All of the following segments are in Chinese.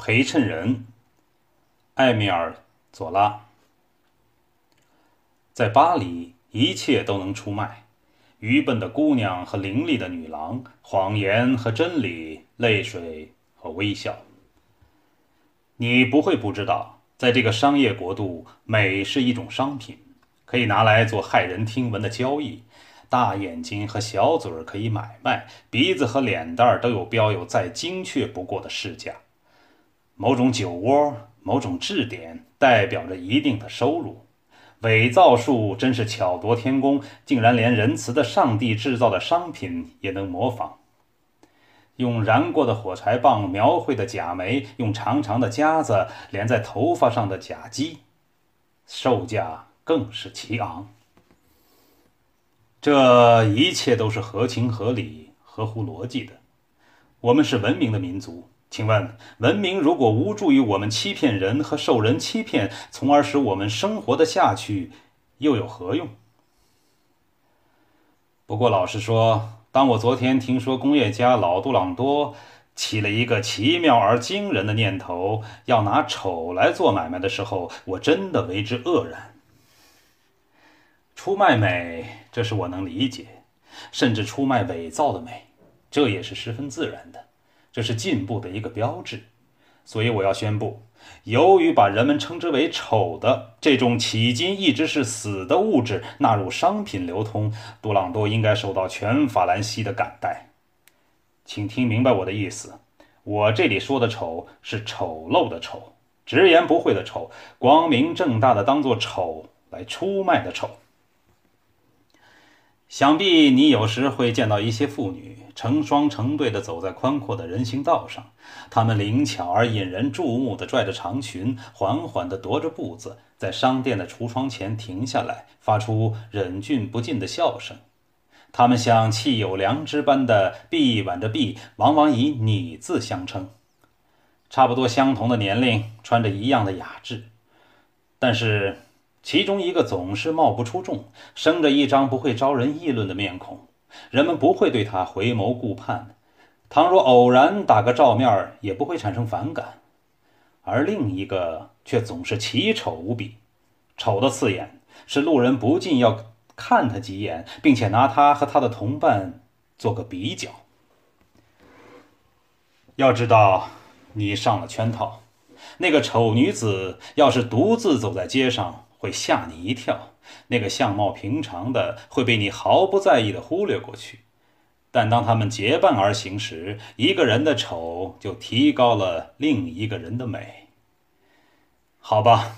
陪衬人，埃米尔·佐拉。在巴黎，一切都能出卖：愚笨的姑娘和伶俐的女郎，谎言和真理，泪水和微笑。你不会不知道，在这个商业国度，美是一种商品，可以拿来做骇人听闻的交易。大眼睛和小嘴儿可以买卖，鼻子和脸蛋儿都有标有再精确不过的市价。某种酒窝，某种质点，代表着一定的收入。伪造术真是巧夺天工，竟然连仁慈的上帝制造的商品也能模仿。用燃过的火柴棒描绘的假眉，用长长的夹子连在头发上的假鸡，售价更是奇昂。这一切都是合情合理、合乎逻辑的。我们是文明的民族。请问，文明如果无助于我们欺骗人和受人欺骗，从而使我们生活的下去，又有何用？不过，老实说，当我昨天听说工业家老杜朗多起了一个奇妙而惊人的念头，要拿丑来做买卖的时候，我真的为之愕然。出卖美，这是我能理解；甚至出卖伪造的美，这也是十分自然的。这是进步的一个标志，所以我要宣布，由于把人们称之为丑的这种迄今一直是死的物质纳入商品流通，杜朗多应该受到全法兰西的感戴。请听明白我的意思，我这里说的丑是丑陋的丑，直言不讳的丑，光明正大的当做丑来出卖的丑。想必你有时会见到一些妇女成双成对地走在宽阔的人行道上，他们灵巧而引人注目地拽着长裙，缓缓地踱着步子，在商店的橱窗前停下来，发出忍俊不禁的笑声。他们像气有良知般的臂挽着臂，往往以“你”字相称。差不多相同的年龄，穿着一样的雅致，但是。其中一个总是貌不出众，生着一张不会招人议论的面孔，人们不会对他回眸顾盼；倘若偶然打个照面，也不会产生反感。而另一个却总是奇丑无比，丑的刺眼，使路人不禁要看他几眼，并且拿他和他的同伴做个比较。要知道，你上了圈套。那个丑女子要是独自走在街上，会吓你一跳，那个相貌平常的会被你毫不在意的忽略过去，但当他们结伴而行时，一个人的丑就提高了另一个人的美。好吧，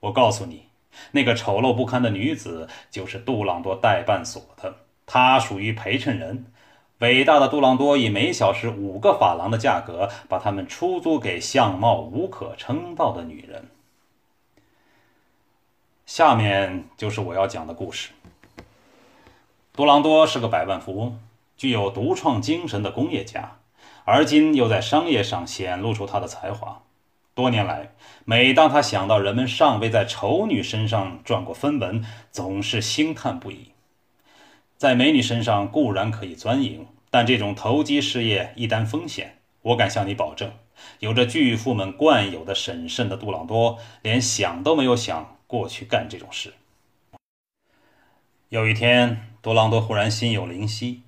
我告诉你，那个丑陋不堪的女子就是杜朗多代办所的，她属于陪衬人。伟大的杜朗多以每小时五个法郎的价格把他们出租给相貌无可称道的女人。下面就是我要讲的故事。杜朗多是个百万富翁，具有独创精神的工业家，而今又在商业上显露出他的才华。多年来，每当他想到人们尚未在丑女身上赚过分文，总是兴叹不已。在美女身上固然可以钻营，但这种投机事业一担风险。我敢向你保证，有着巨富们惯有的审慎的杜朗多，连想都没有想。过去干这种事。有一天，多朗多忽然心有灵犀，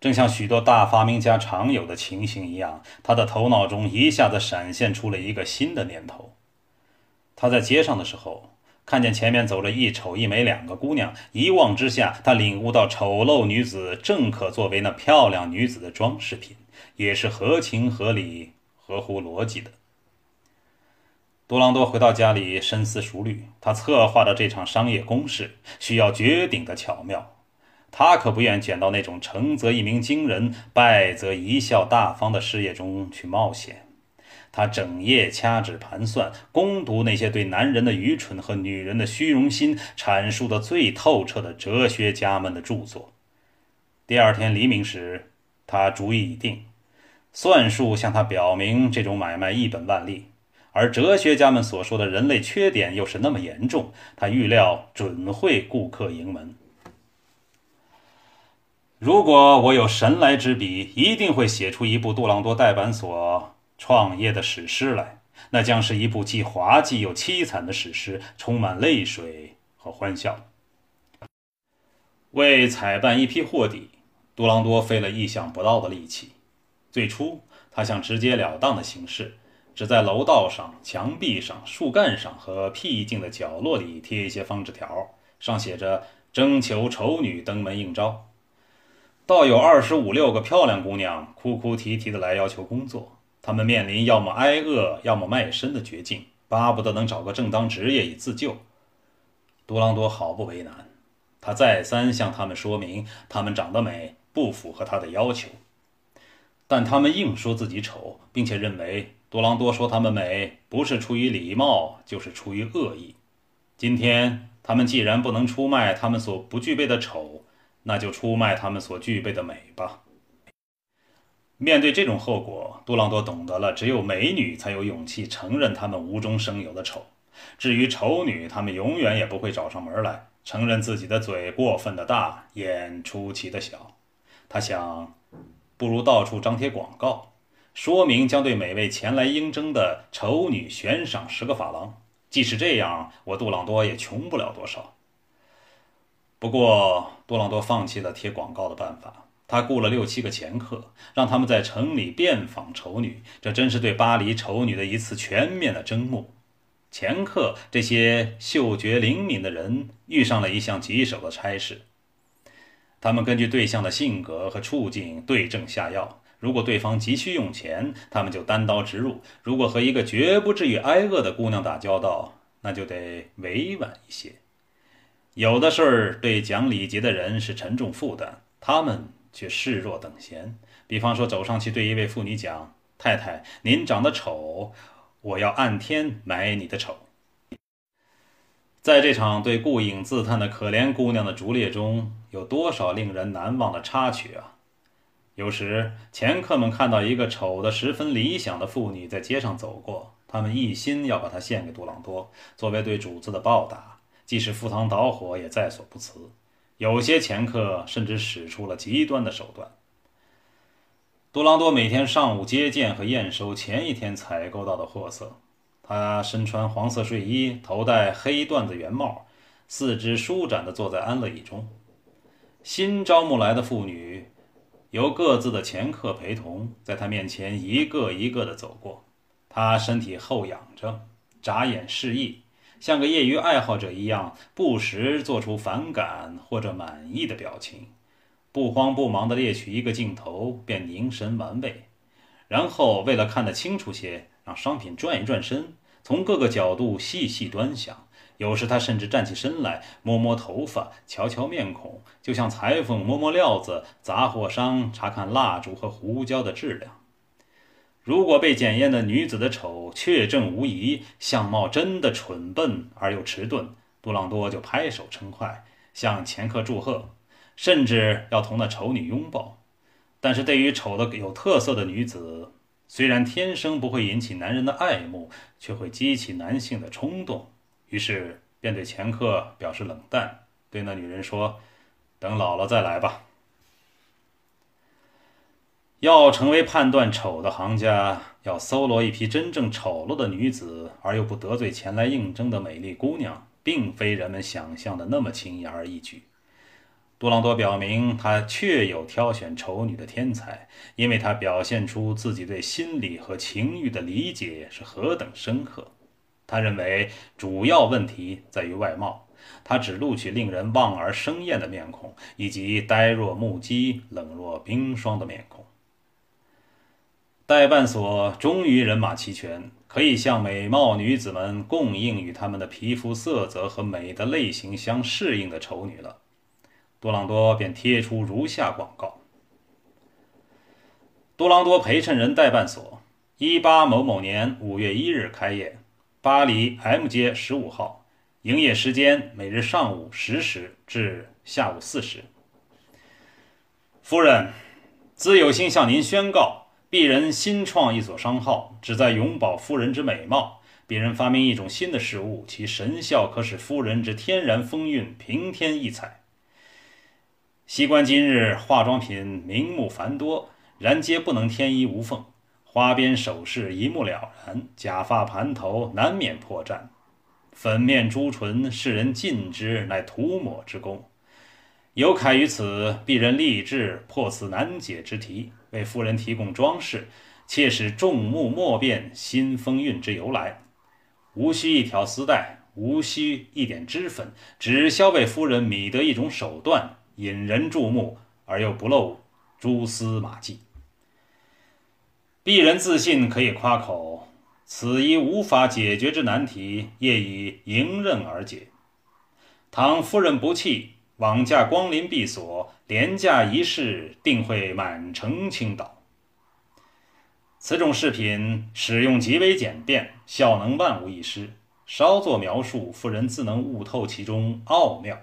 正像许多大发明家常有的情形一样，他的头脑中一下子闪现出了一个新的念头。他在街上的时候，看见前面走着一丑一美两个姑娘，一望之下，他领悟到丑陋女子正可作为那漂亮女子的装饰品，也是合情合理、合乎逻辑的。杜朗多回到家里，深思熟虑。他策划的这场商业攻势需要绝顶的巧妙。他可不愿卷到那种成则一鸣惊人，败则贻笑大方的事业中去冒险。他整夜掐指盘算，攻读那些对男人的愚蠢和女人的虚荣心阐述的最透彻的哲学家们的著作。第二天黎明时，他主意已定。算术向他表明，这种买卖一本万利。而哲学家们所说的人类缺点又是那么严重，他预料准会顾客盈门。如果我有神来之笔，一定会写出一部杜朗多代版所创业的史诗来。那将是一部既滑稽又凄惨的史诗，充满泪水和欢笑。为采办一批货底，杜朗多费了意想不到的力气。最初，他想直截了当的行事，只在楼道上、墙壁上、树干上和僻静的角落里贴一些方纸条，上写着“征求丑女登门应招”。倒有二十五六个漂亮姑娘哭哭啼啼的来要求工作，她们面临要么挨饿，要么卖身的绝境，巴不得能找个正当职业以自救。多朗多毫不为难。他再三向他们说明，他们长得美不符合他的要求，但他们硬说自己丑，并且认为多朗多说他们美不是出于礼貌，就是出于恶意。今天他们既然不能出卖他们所不具备的丑，那就出卖他们所具备的美吧。面对这种后果，杜朗多懂得了，只有美女才有勇气承认他们无中生有的丑。至于丑女，他们永远也不会找上门来。承认自己的嘴过分的大，眼出奇的小。他想，不如到处张贴广告，说明将对每位前来应征的丑女悬赏十个法郎。即使这样，我杜朗多也穷不了多少。不过，杜朗多放弃了贴广告的办法。他雇了六七个掮客，让他们在城里遍访丑女。这真是对巴黎丑女的一次全面的征募。前客这些嗅觉灵敏的人遇上了一项棘手的差事，他们根据对象的性格和处境对症下药。如果对方急需用钱，他们就单刀直入；如果和一个绝不至于挨饿的姑娘打交道，那就得委婉一些。有的事儿对讲礼节的人是沉重负担，他们却视若等闲。比方说，走上去对一位妇女讲：“太太，您长得丑。”我要按天买你的丑。在这场对顾影自叹的可怜姑娘的逐猎中，有多少令人难忘的插曲啊！有时，掮客们看到一个丑的十分理想的妇女在街上走过，他们一心要把她献给杜朗多，作为对主子的报答，即使赴汤蹈火也在所不辞。有些掮客甚至使出了极端的手段。杜朗多每天上午接见和验收前一天采购到的货色。他身穿黄色睡衣，头戴黑缎子圆帽，四肢舒展地坐在安乐椅中。新招募来的妇女由各自的前客陪同，在他面前一个一个地走过。他身体后仰着，眨眼示意，像个业余爱好者一样，不时做出反感或者满意的表情。不慌不忙地猎取一个镜头，便凝神玩味，然后为了看得清楚些，让商品转一转身，从各个角度细细端详。有时他甚至站起身来，摸摸头发，瞧瞧面孔，就像裁缝摸摸料子，杂货商查看蜡烛和胡椒的质量。如果被检验的女子的丑确证无疑，相貌真的蠢笨而又迟钝，杜朗多就拍手称快，向前客祝贺。甚至要同那丑女拥抱，但是对于丑的有特色的女子，虽然天生不会引起男人的爱慕，却会激起男性的冲动。于是便对前客表示冷淡，对那女人说：“等老了再来吧。”要成为判断丑的行家，要搜罗一批真正丑陋的女子，而又不得罪前来应征的美丽姑娘，并非人们想象的那么轻而易举。杜朗多表明，他确有挑选丑女的天才，因为他表现出自己对心理和情欲的理解是何等深刻。他认为主要问题在于外貌，他只录取令人望而生厌的面孔，以及呆若木鸡、冷若冰霜的面孔。代办所终于人马齐全，可以向美貌女子们供应与她们的皮肤色泽和美的类型相适应的丑女了。多朗多便贴出如下广告：多朗多陪衬人代办所，一八某某年五月一日开业，巴黎 M 街十五号，营业时间每日上午十时至下午四时。夫人，兹有心向您宣告，鄙人新创一所商号，旨在永保夫人之美貌。鄙人发明一种新的事物，其神效可使夫人之天然风韵平添异彩。习惯今日化妆品名目繁多，然皆不能天衣无缝。花边首饰一目了然，假发盘头难免破绽，粉面朱唇，世人尽知乃涂抹之功。有慨于此，鄙人立志破此难解之题，为夫人提供装饰，切使众目莫辨新风韵之由来。无需一条丝带，无需一点脂粉，只消为夫人觅得一种手段，引人注目而又不露蛛丝马迹。鄙人自信可以夸口，此一无法解决之难题，业已迎刃而解。倘夫人不弃。枉驾光临闭锁，廉价一试，定会满城倾倒。此种饰品使用极为简便，效能万无一失。稍作描述，夫人自能悟透其中奥妙。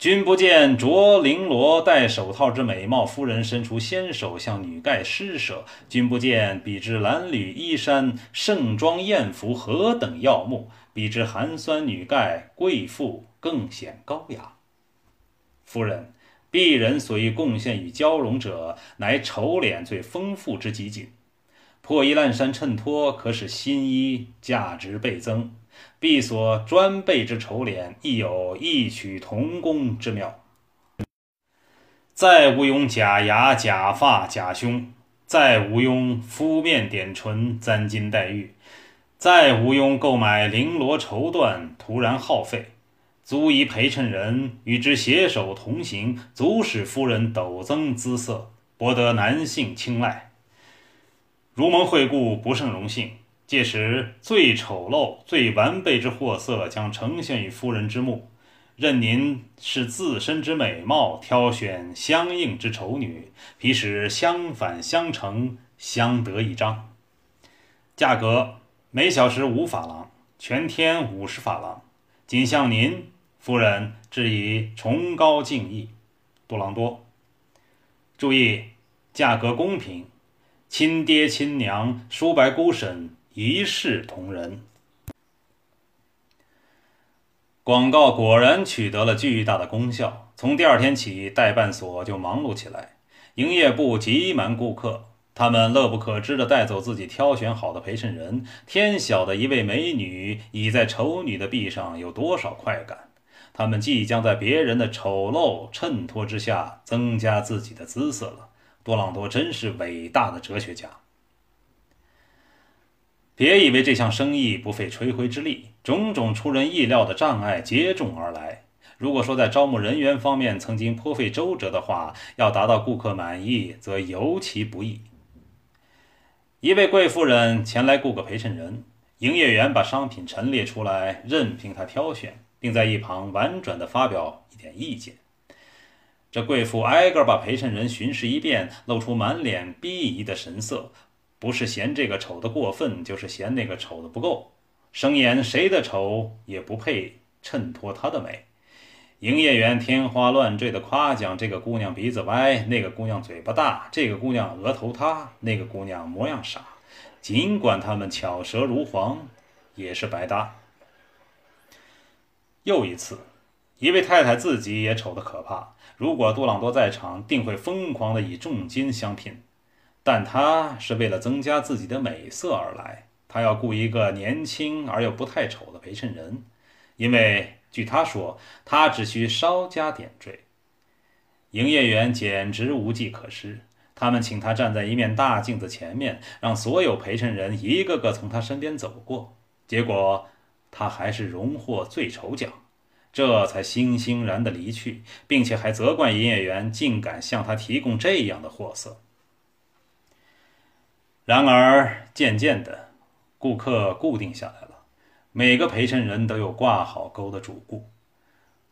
君不见着绫罗戴手套之美貌夫人伸出纤手向女盖施舍，君不见比之蓝缕衣衫盛装艳服何等耀目，比之寒酸女盖贵妇。更显高雅。夫人，鄙人所欲贡献与交融者，乃丑脸最丰富之极品。破衣烂衫衬托，可使新衣价值倍增。必所专备之丑脸，亦有异曲同工之妙。再无用假牙、假发、假胸；再无用敷面点唇、簪金戴玉；再无用购买绫罗绸缎，徒然耗费。足以陪衬人与之携手同行，足使夫人陡增姿色，博得男性青睐。如蒙惠顾，不胜荣幸。届时最丑陋、最完备之货色将呈现于夫人之目，任您视自身之美貌，挑选相应之丑女，彼使相反相成，相得益彰。价格每小时五法郎，全天五十法郎，仅向您。夫人致以崇高敬意，杜朗多。注意，价格公平，亲爹亲娘、叔伯姑婶一视同仁。广告果然取得了巨大的功效。从第二天起，代办所就忙碌起来，营业部挤满顾客，他们乐不可支地带走自己挑选好的陪衬人。天晓得一位美女倚在丑女的臂上有多少快感。他们即将在别人的丑陋衬托之下增加自己的姿色了。多朗多真是伟大的哲学家。别以为这项生意不费吹灰之力，种种出人意料的障碍接踵而来。如果说在招募人员方面曾经颇费周折的话，要达到顾客满意，则尤其不易。一位贵妇人前来雇个陪衬人，营业员把商品陈列出来，任凭她挑选。并在一旁婉转地发表一点意见。这贵妇挨个把陪衬人巡视一遍，露出满脸鄙夷的神色，不是嫌这个丑的过分，就是嫌那个丑的不够，声言谁的丑也不配衬托她的美。营业员天花乱坠的夸奖这个姑娘鼻子歪，那个姑娘嘴巴大，这个姑娘额头塌，那个姑娘模样傻。尽管他们巧舌如簧，也是白搭。又一次，一位太太自己也丑得可怕。如果杜朗多在场，定会疯狂地以重金相聘。但他是为了增加自己的美色而来，他要雇一个年轻而又不太丑的陪衬人，因为据他说，他只需稍加点缀。营业员简直无计可施，他们请他站在一面大镜子前面，让所有陪衬人一个个从他身边走过，结果。他还是荣获最丑奖，这才悻悻然地离去，并且还责怪营业员竟敢向他提供这样的货色。然而，渐渐的，顾客固定下来了，每个陪衬人都有挂好钩的主顾。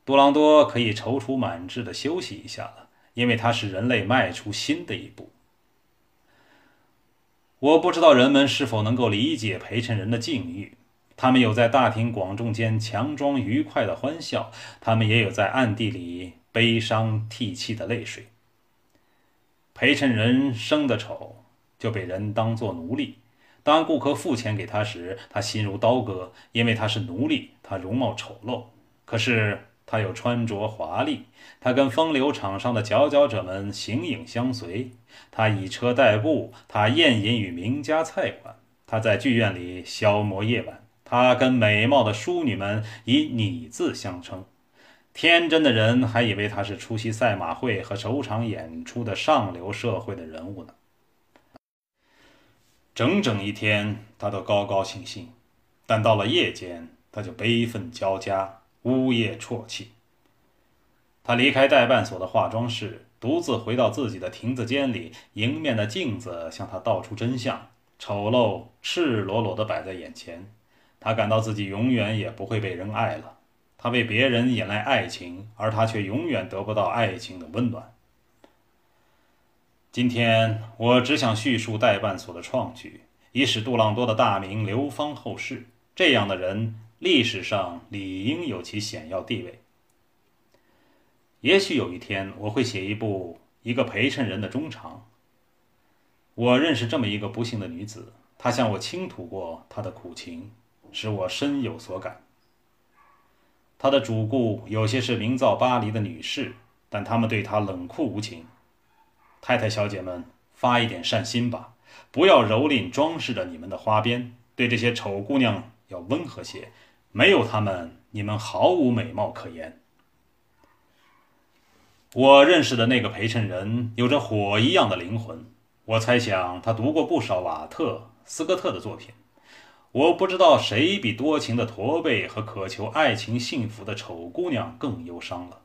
多朗多可以踌躇满志地休息一下了，因为他使人类迈出新的一步。我不知道人们是否能够理解陪衬人的境遇。他们有在大庭广众间强装愉快的欢笑，他们也有在暗地里悲伤涕泣的泪水。陪衬人生得丑，就被人当作奴隶。当顾客付钱给他时，他心如刀割，因为他是奴隶，他容貌丑陋。可是他又穿着华丽，他跟风流场上的佼佼者们形影相随。他以车代步，他宴饮与名家菜馆，他在剧院里消磨夜晚。他跟美貌的淑女们以你字相称。天真的人还以为他是出席赛马会和首场演出的上流社会的人物呢。整整一天，他都高高兴兴，但到了夜间，他就悲愤交加，呜咽啜泣。他离开代办所的化妆室，独自回到自己的亭子间里，迎面的镜子向他道出真相，丑陋、赤裸裸地摆在眼前。他感到自己永远也不会被人爱了。他为别人引来爱情，而他却永远得不到爱情的温暖。今天我只想叙述代办所的创举，以使杜朗多的大名流芳后世。这样的人，历史上理应有其显要地位。也许有一天，我会写一部一个陪衬人的衷肠。我认识这么一个不幸的女子，她向我倾吐过她的苦情，使我深有所感。她的主顾有些是名噪巴黎的女士，但她们对她冷酷无情。太太小姐们，发一点善心吧，不要蹂躏装饰着你们的花边。对这些丑姑娘要温和些，没有她们，你们毫无美貌可言。我认识的那个陪衬人有着火一样的灵魂，我猜想他读过不少瓦特、斯科特的作品。我不知道谁比多情的驼背和渴求爱情幸福的丑姑娘更忧伤了。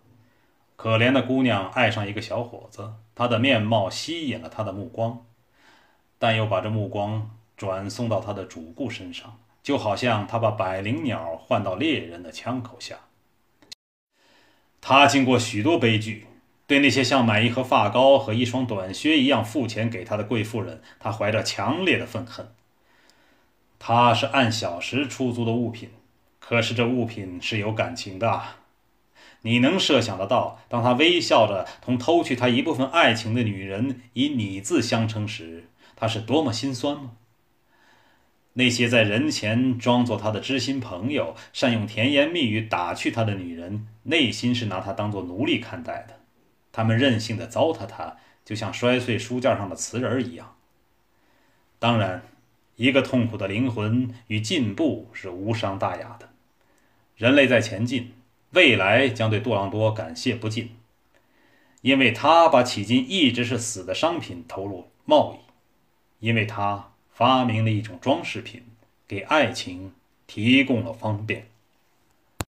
可怜的姑娘爱上一个小伙子，他的面貌吸引了他的目光，但又把这目光转送到他的主顾身上，就好像他把百灵鸟换到猎人的枪口下。他经过许多悲剧，对那些像买一盒发膏和一双短靴一样付钱给他的贵妇人，他怀着强烈的愤恨。他是按小时出租的物品，可是这物品是有感情的。你能设想得到，当他微笑着同偷去他一部分爱情的女人以“你”字相称时，他是多么心酸吗？那些在人前装作他的知心朋友、善用甜言蜜语打趣他的女人，内心是拿他当做奴隶看待的。他们任性的糟蹋他，就像摔碎书架上的瓷人一样。当然，一个痛苦的灵魂与进步是无伤大雅的。人类在前进。未来将对杜朗多感谢不尽，因为他把迄今一直是死的商品投入贸易，因为他发明了一种装饰品，给爱情提供了方便。